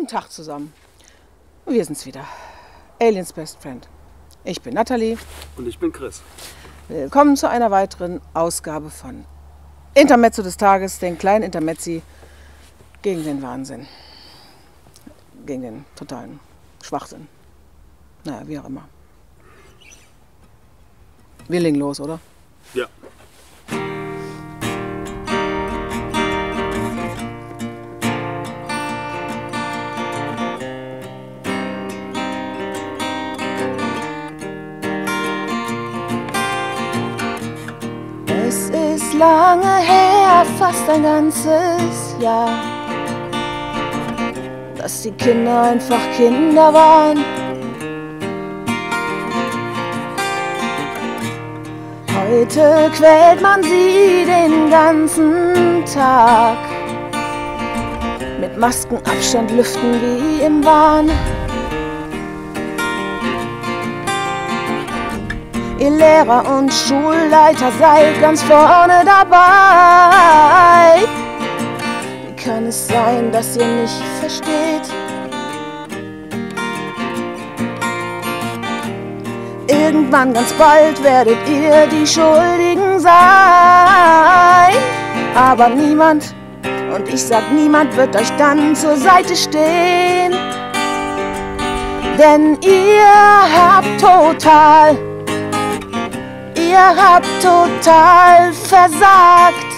Guten Tag zusammen. Wir sind's wieder. Aliens Best Friend. Ich bin Nathalie. Und ich bin Chris. Willkommen zu einer weiteren Ausgabe von Intermezzo des Tages, den kleinen Intermezzi gegen den Wahnsinn. Gegen den totalen Schwachsinn. Naja, wie auch immer. Wir legen los, oder? Ja. Ist lange her, fast ein ganzes Jahr, dass die Kinder einfach Kinder waren. Heute quält man sie den ganzen Tag. Mit Maskenabstand lüften wie im Wahn. Ihr Lehrer und Schulleiter seid ganz vorne dabei. Wie kann es sein, dass ihr nicht versteht? Irgendwann ganz bald werdet ihr die Schuldigen sein. Aber niemand, und ich sag niemand, wird euch dann zur Seite stehen. Denn ihr habt total Ihr habt total versagt.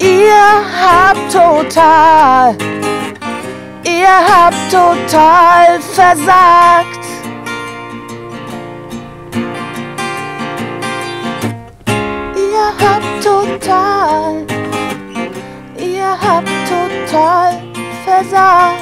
Ihr habt total, ihr habt total versagt. Ihr habt total, ihr habt total versagt.